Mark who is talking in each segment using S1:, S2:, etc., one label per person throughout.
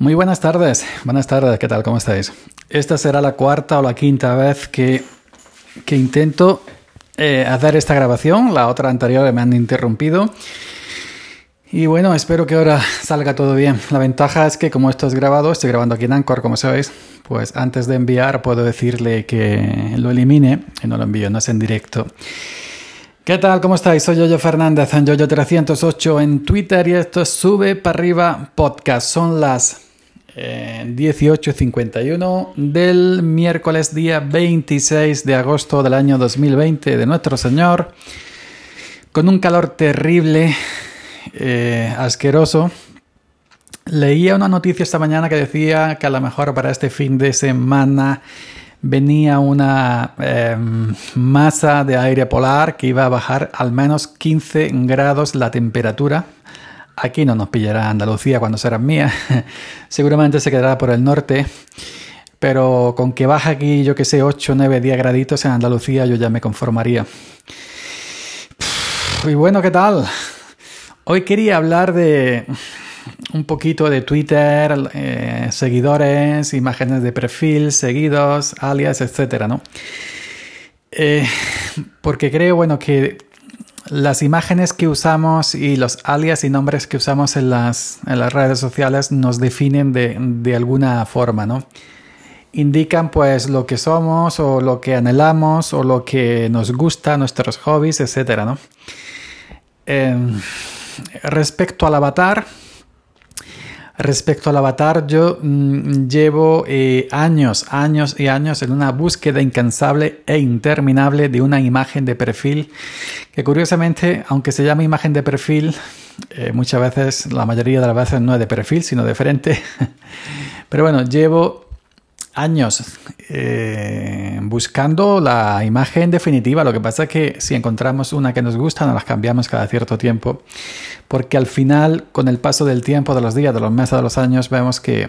S1: Muy buenas tardes, buenas tardes, ¿qué tal? ¿Cómo estáis? Esta será la cuarta o la quinta vez que, que intento eh, hacer esta grabación, la otra anterior me han interrumpido. Y bueno, espero que ahora salga todo bien. La ventaja es que como esto es grabado, estoy grabando aquí en Anchor, como sabéis, pues antes de enviar puedo decirle que lo elimine y no lo envío, no es en directo. ¿Qué tal? ¿Cómo estáis? Soy Yoyo Fernández en Yoyo308 en Twitter y esto es Sube para arriba podcast. Son las 18.51 del miércoles día 26 de agosto del año 2020 de nuestro Señor, con un calor terrible, eh, asqueroso. Leía una noticia esta mañana que decía que a lo mejor para este fin de semana venía una em, masa de aire polar que iba a bajar al menos 15 grados la temperatura Aquí no nos pillará Andalucía cuando será mía. Seguramente se quedará por el norte. Pero con que baja aquí, yo que sé, 8, 9, 10 graditos en Andalucía, yo ya me conformaría. Y bueno, ¿qué tal? Hoy quería hablar de un poquito de Twitter, eh, seguidores, imágenes de perfil, seguidos, alias, etcétera, ¿no? Eh, porque creo, bueno, que las imágenes que usamos y los alias y nombres que usamos en las, redes sociales nos definen de, alguna forma, ¿no? Indican pues lo que somos o lo que anhelamos o lo que nos gusta, nuestros hobbies, etcétera, ¿no? Em, respecto al avatar, Respecto al avatar, yo mm, llevo eh, años, años y años en una búsqueda incansable e interminable de una imagen de perfil que curiosamente, aunque se llama imagen de perfil, eh, muchas veces, la mayoría de las veces no es de perfil, sino de frente. Pero bueno, llevo años eh, buscando la imagen definitiva. Lo que pasa es que si encontramos una que nos gusta, nos las cambiamos cada cierto tiempo. Porque al final, con el paso del tiempo, de los días, de los meses, de los años, vemos que,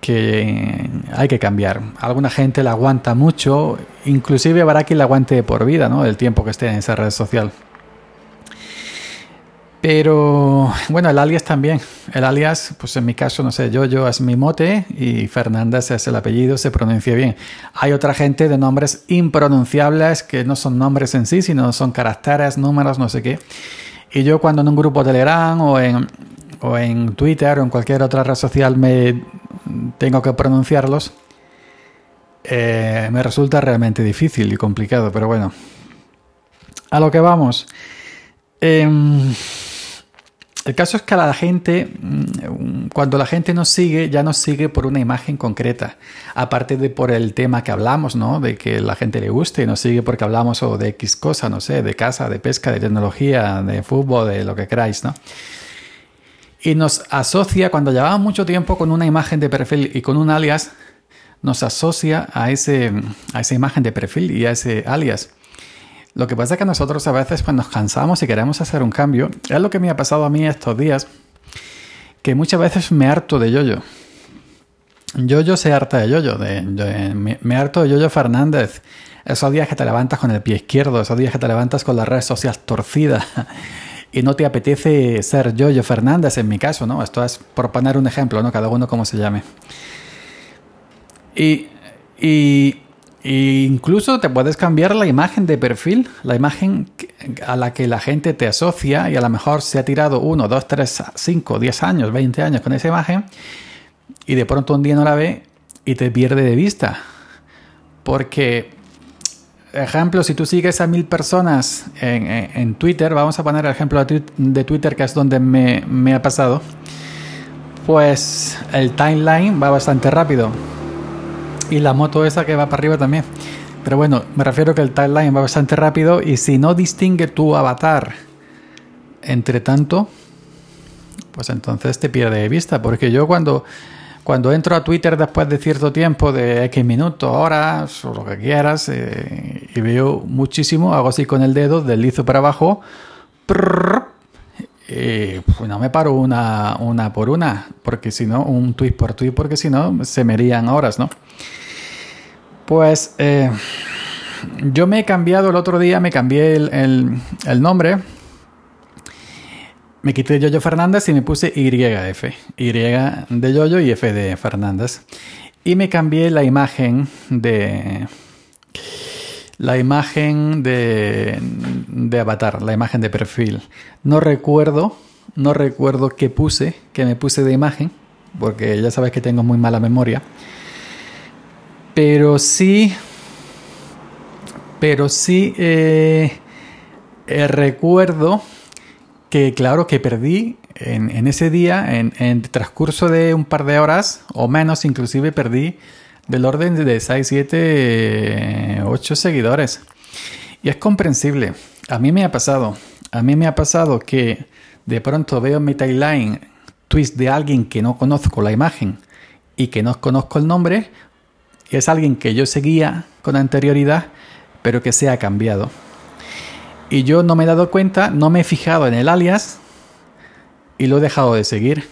S1: que hay que cambiar. Alguna gente la aguanta mucho, inclusive habrá quien la aguante por vida, ¿no? El tiempo que esté en esa red social. Pero bueno, el alias también. El alias, pues en mi caso, no sé, yo, yo es mi mote y Fernández es el apellido, se pronuncia bien. Hay otra gente de nombres impronunciables que no son nombres en sí, sino son caracteres, números, no sé qué. Y yo cuando en un grupo Telegram o en, o en Twitter o en cualquier otra red social me tengo que pronunciarlos, eh, me resulta realmente difícil y complicado, pero bueno. A lo que vamos. Eh, el caso es que la gente, mm, cuando la gente nos sigue, ya nos sigue por una imagen concreta. Aparte de por el tema que hablamos, ¿no? De que la gente le guste y nos sigue porque hablamos o de X cosa, no sé, de casa, de pesca, de tecnología, de fútbol, de lo que queráis, ¿no? Y nos asocia, cuando llevamos mucho tiempo con una imagen de perfil y con un alias, nos asocia a, ese, a esa imagen de perfil y a ese alias. Lo que pasa es que nosotros a veces pues, nos cansamos y queremos hacer un cambio. Es lo que me ha pasado a mí estos días, que muchas veces me harto de Yoyo. Yoyo se harta de Yoyo, de, me, harto de Yoyo Fernández. Esos días que te levantas con el pie izquierdo, esos días que te levantas con las redes sociales torcidas y no te apetece ser Yoyo Fernández en mi caso, ¿no? Esto es por poner un ejemplo, ¿no? Cada uno como se llame. Y, y incluso te puedes cambiar la imagen de perfil, la imagen a la que la gente te asocia y a lo mejor se ha tirado 1, 2, 3, 5, 10 años, 20 años con esa imagen y de pronto un día no la ve y te pierde de vista. Porque, ejemplo, si tú sigues a mil personas en, Twitter, vamos a poner el ejemplo de Twitter que es donde me ha pasado, pues el timeline va bastante rápido y la moto esa que va para arriba también. Pero bueno, me refiero que el timeline va bastante rápido y si no distingue tu avatar entre tanto, pues entonces te pierde de vista. Porque yo cuando, cuando entro a Twitter después de cierto tiempo, de X minutos, horas o lo que quieras, eh, y veo muchísimo, hago así con el dedo, deslizo para abajo, y pues no me paro una, una por una, porque si no, un tweet por tweet, porque si no, se me irían horas, ¿no? Pues eh, yo me he cambiado el otro día, me cambié el, nombre me quité Yoyo Fernández y me puse YF. Y de Yoyo y F de Fernández. Y me cambié la imagen de. La imagen de, de avatar, la imagen de perfil. No recuerdo, no recuerdo qué puse, que me puse de imagen, porque ya sabes que tengo muy mala memoria. Pero sí, pero sí eh, eh, recuerdo que claro que perdí en, ese día, en, el transcurso de un par de horas o menos, inclusive perdí del orden de 6, 7, 8 seguidores. Y es comprensible. A mí me ha pasado. A mí me ha pasado que de pronto veo en mi timeline tweets de alguien que no conozco la imagen y que no conozco el nombre. Y es alguien que yo seguía con anterioridad, pero que se ha cambiado. Y yo no me he dado cuenta, no me he fijado en el alias y lo he dejado de seguir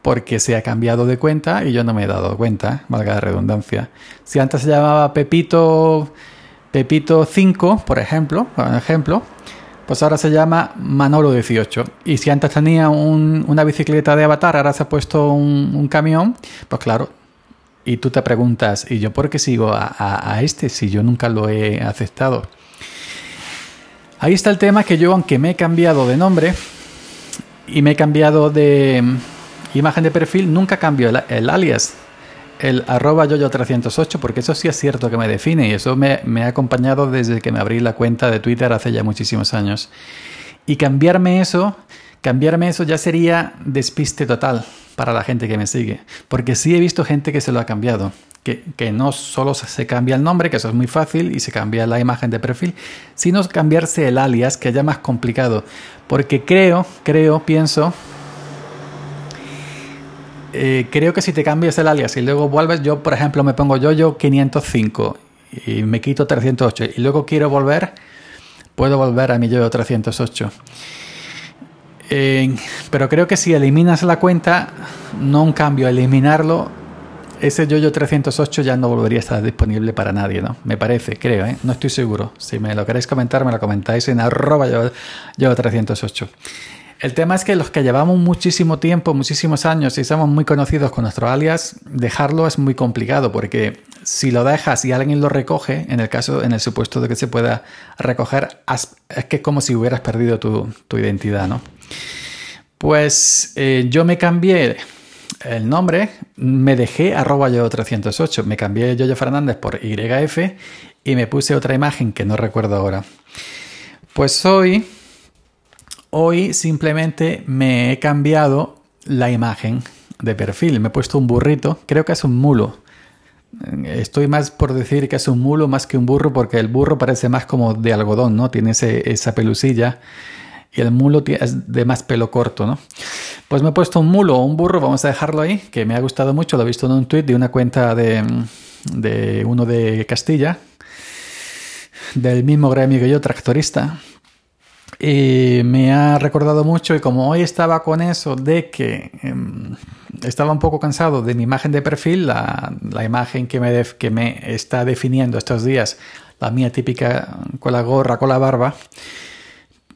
S1: porque se ha cambiado de cuenta y yo no me he dado cuenta, valga la redundancia. Si antes se llamaba Pepito Pepito 5, por ejemplo, por ejemplo, pues ahora se llama Manolo 18. Y si antes tenía una bicicleta de avatar, ahora se ha puesto un, camión, pues claro. Y tú te preguntas, ¿y yo por qué sigo a este si yo nunca lo he aceptado? Ahí está el tema que yo, aunque me he cambiado de nombre y me he cambiado de mm, imagen de perfil, nunca cambio el, alias, el arroba yoyo308, porque eso sí es cierto que me define y eso me, me, ha acompañado desde que me abrí la cuenta de Twitter hace ya muchísimos años. Y cambiarme eso, cambiarme eso ya sería despiste total para la gente que me sigue, porque sí he visto gente que se lo ha cambiado que, no solo se cambia el nombre, que eso es muy fácil, y se cambia la imagen de perfil, sino cambiarse el alias, que es ya más complicado. Porque creo, creo, pienso, eh, creo que si te cambias el alias y luego vuelves, yo por ejemplo me pongo yo yo 505 y me quito 308 y luego quiero volver, puedo volver a mi yo 308. Pero creo que si eliminas la cuenta, no un cambio, eliminarlo ese Yoyo 308 ya no volvería a estar disponible para nadie, ¿no? Me parece, creo, ¿eh? No estoy seguro. Si me lo queréis comentar, me lo comentáis en arroba Yoyo 308. El tema es que los que llevamos muchísimo tiempo, muchísimos años y somos muy conocidos con nuestro alias, dejarlo es muy complicado porque si lo dejas y alguien lo recoge, en el caso, en el supuesto de que se pueda recoger, es que es como si hubieras perdido tu, identidad, ¿no? Pues eh, yo me cambié el nombre, me dejé arroba yo 308, me cambié Yoyo Fernández por YF y me puse otra imagen que no recuerdo ahora. Pues hoy, hoy simplemente me he cambiado la imagen de perfil, me he puesto un burrito, creo que es un mulo. Estoy más por decir que es un mulo más que un burro porque el burro parece más como de algodón, ¿no? Tiene esa pelusilla y el mulo es de más pelo corto, ¿no? Pues me he puesto un mulo o un burro, vamos a dejarlo ahí, que me ha gustado mucho, lo he visto en un tweet de una cuenta de, de uno de Castilla, del mismo gremio que yo, tractorista. Y me ha recordado mucho y como hoy estaba con eso de que em, estaba un poco cansado de mi imagen de perfil, la, la imagen que me, que me está definiendo estos días, la mía típica con la gorra, con la barba,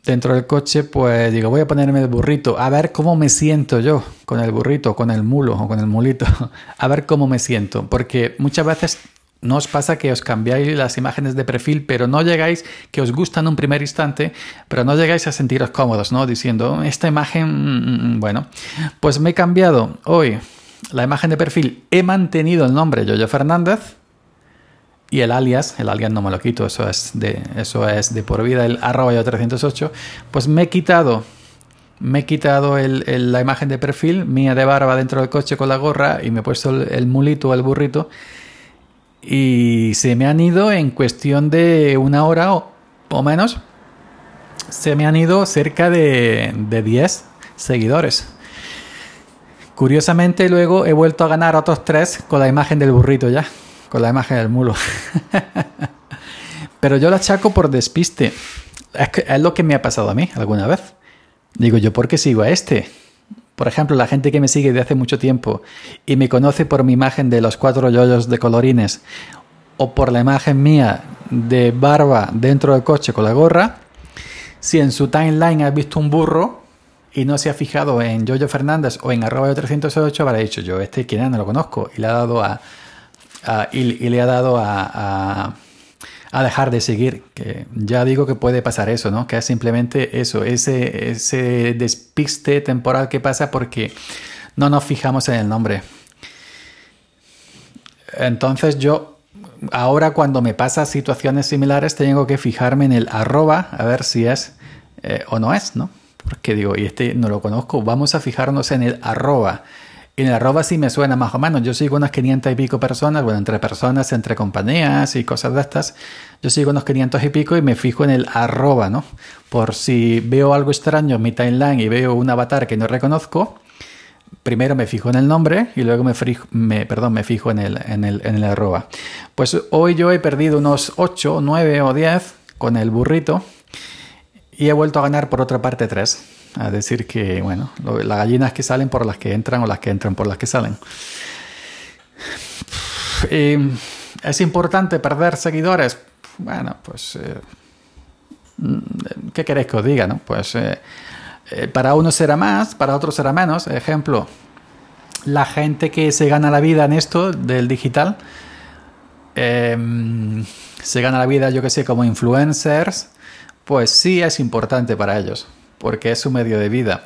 S1: dentro del coche, pues digo, voy a ponerme el burrito, a ver cómo me siento yo con el burrito, con el mulo o con el mulito, a ver cómo me siento, porque muchas veces no os pasa que os cambiáis las imágenes de perfil, pero no llegáis, que os gustan un primer instante, pero no llegáis a sentiros cómodos, ¿no? Diciendo, esta imagen, mm, mm, bueno, pues me he cambiado hoy la imagen de perfil, he mantenido el nombre Yoyo Fernández, y el alias, el alias no me lo quito, eso es de, eso es de por vida, el arroba yo 308, pues me he quitado, me he quitado la imagen de perfil mía de barba dentro del coche con la gorra y me he puesto el, mulito el burrito y se me han ido en cuestión de una hora o, menos, se me han ido cerca de, de 10 seguidores. Curiosamente luego he vuelto a ganar otros tres con la imagen del burrito ya con la imagen del mulo. Pero yo la achaco por despiste. Es, lo que me ha pasado a mí alguna vez. Digo, ¿yo por qué sigo a este? Por ejemplo, la gente que me sigue de hace mucho tiempo y me conoce por mi imagen de los cuatro yoyos de colorines o por la imagen mía de barba dentro del coche con la gorra, si en su timeline has visto un burro, y no se ha fijado en Jojo Fernández o en arroba 308, habrá dicho yo, este quién no lo conozco, y le ha dado a, y, le ha dado a, a, dejar de seguir. Que ya digo que puede pasar eso, ¿no? Que es simplemente eso, ese, ese despiste temporal que pasa porque no nos fijamos en el nombre. Entonces yo ahora cuando me pasa situaciones similares tengo que fijarme en el arroba a ver si es eh, o no es, ¿no? Porque digo, y este no lo conozco, vamos a fijarnos en el arroba. En el arroba sí me suena más o menos. Yo sigo unas 500 y pico personas, bueno, entre personas, entre compañías y cosas de estas. Yo sigo unos 500 y pico y me fijo en el arroba, ¿no? Por si veo algo extraño en mi timeline y veo un avatar que no reconozco, primero me fijo en el nombre y luego me, me, perdón, me fijo en el, en, el, en el arroba. Pues hoy yo he perdido unos 8, 9 o 10 con el burrito y he vuelto a ganar por otra parte 3. A decir que, bueno, las gallinas que salen por las que entran o las que entran por las que salen. ¿Es importante perder seguidores? Bueno, pues... Eh, ¿Qué queréis que os diga? No? Pues... Eh, eh, para unos será más, para otros será menos. Ejemplo, la gente que se gana la vida en esto del digital, em, se gana la vida, yo que sé, como influencers, pues sí es importante para ellos, porque es su medio de vida.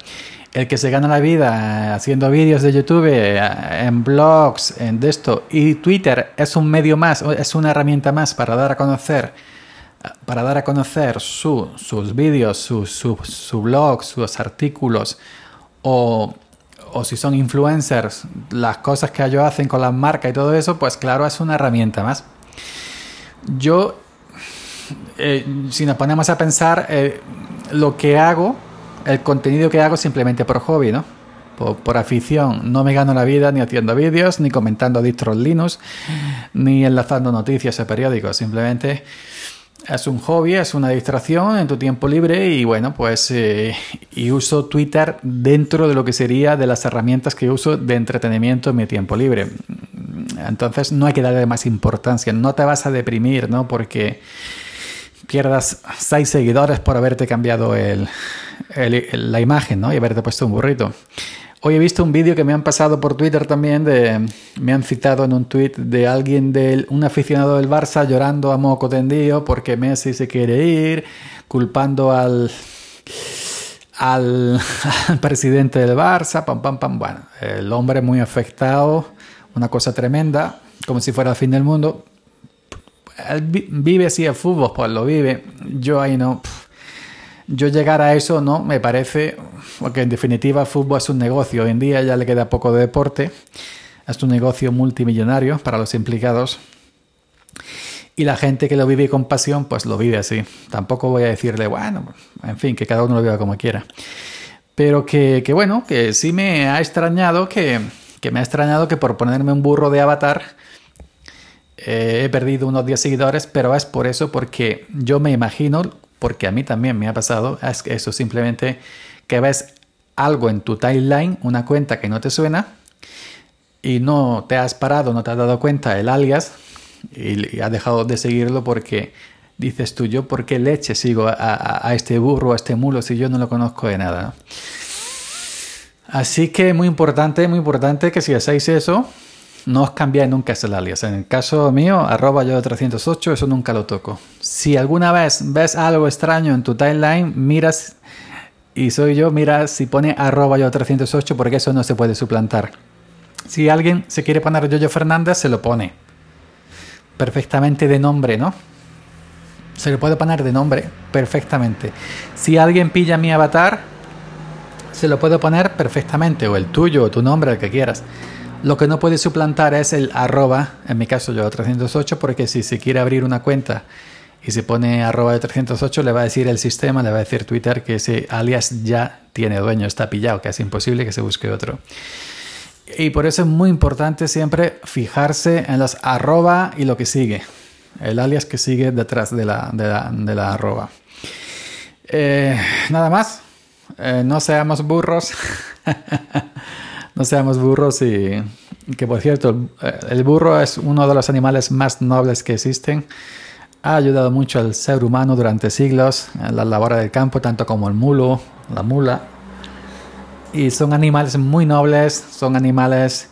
S1: El que se gana la vida haciendo vídeos de YouTube, eh, en blogs, en esto, y Twitter es un medio más, es una herramienta más para dar a conocer para dar a conocer sus vídeos, su, su, blog, sus artículos o, si son influencers, las cosas que ellos hacen con la marca y todo eso, pues claro, es una herramienta más. Yo, eh, si nos ponemos a pensar, eh, lo que hago, el contenido que hago simplemente por hobby, ¿no? Por, afición. No me gano la vida ni haciendo vídeos, ni comentando distros Linux, ni enlazando noticias a periódicos. Simplemente es un hobby, es una distracción en tu tiempo libre y bueno, pues eh, y uso Twitter dentro de lo que sería de las herramientas que uso de entretenimiento en mi tiempo libre. Entonces no hay que darle más importancia, no te vas a deprimir, ¿no? Porque pierdas seis seguidores por haberte cambiado el, la imagen, ¿no? Y haberte puesto un burrito. Hoy he visto un vídeo que me han pasado por Twitter también, de, me han citado en un tweet de alguien, de un aficionado del Barça llorando a moco tendido porque Messi se quiere ir, culpando al, al, presidente del Barça, pam, pam, pam. Bueno, el hombre muy afectado, una cosa tremenda, como si fuera el fin del mundo. Él vive así el fútbol, pues lo vive. Yo ahí no yo llegar a eso no me parece, porque en definitiva el fútbol es un negocio, hoy en día ya le queda poco de deporte, es un negocio multimillonario para los implicados y la gente que lo vive con pasión pues lo vive así. Tampoco voy a decirle, bueno, en fin, que cada uno lo viva como quiera. Pero que, que bueno, que sí me ha extrañado que, que me ha extrañado que por ponerme un burro de avatar eh, he perdido unos 10 seguidores, pero es por eso, porque yo me imagino porque a mí también me ha pasado, es que eso simplemente que ves algo en tu timeline, una cuenta que no te suena, y no te has parado, no te has dado cuenta el alias, y, has dejado de seguirlo porque dices tú, yo por qué leche sigo a, este burro, a este mulo, si yo no lo conozco de nada. Así que muy importante, muy importante que si hacéis eso, no os cambiáis nunca ese alias. En el caso mío, arroba yo 308, eso nunca lo toco. Si alguna vez ves algo extraño en tu timeline, miras, y soy yo, mira si pone arroba yo 308 porque eso no se puede suplantar. Si alguien se quiere poner Yoyo Fernández, se lo pone. Perfectamente de nombre, ¿no? Se lo puede poner de nombre perfectamente. Si alguien pilla mi avatar, se lo puedo poner perfectamente, o el tuyo, o tu nombre, el que quieras. Lo que no puede suplantar es el arroba, en mi caso yo 308, porque si se quiere abrir una cuenta y se pone arroba de 308, le va a decir el sistema, le va a decir Twitter que ese alias ya tiene dueño, está pillado, que es imposible que se busque otro. Y por eso es muy importante siempre fijarse en las arroba y lo que sigue, el alias que sigue detrás de la, de la, arroba. Eh, nada más, eh, no seamos burros. no seamos burros y que por cierto, el burro es uno de los animales más nobles que existen. Ha ayudado mucho al ser humano durante siglos en la labor del campo, tanto como el mulo, la mula. Y son animales muy nobles, son animales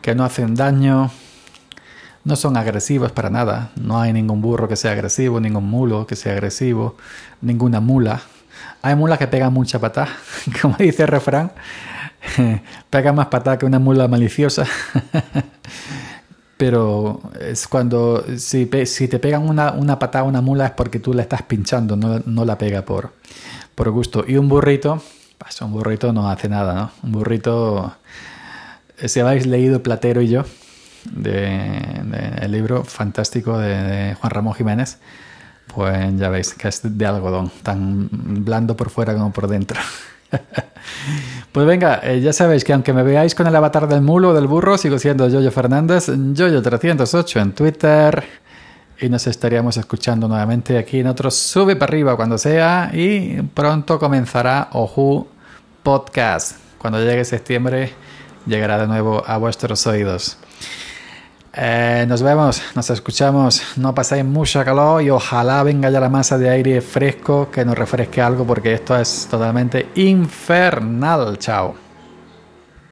S1: que no hacen daño, no son agresivos para nada. No hay ningún burro que sea agresivo, ningún mulo que sea agresivo, ninguna mula. Hay mulas que pegan mucha patada, como dice el refrán. Pega más patada que una mula maliciosa. Pero es cuando, si, te pegan una, una patada a una mula es porque tú la estás pinchando, no, no la pega por, por gusto. Y un burrito, pues un burrito no hace nada, ¿no? Un burrito, si habéis leído Platero y yo, de, el libro fantástico de, Juan Ramón Jiménez, pues ya veis que es de algodón, tan blando por fuera como por dentro. pues venga, eh, ya sabéis que aunque me veáis con el avatar del mulo o del burro, sigo siendo Yoyo Fernández, Yoyo308 en Twitter. Y nos estaríamos escuchando nuevamente aquí en otro Sube para arriba cuando sea. Y pronto comenzará Oju Podcast. Cuando llegue septiembre, llegará de nuevo a vuestros oídos. Eh, nos vemos, nos escuchamos. No paséis mucha calor y ojalá venga ya la masa de aire fresco que nos refresque algo porque esto es totalmente infernal. Chao.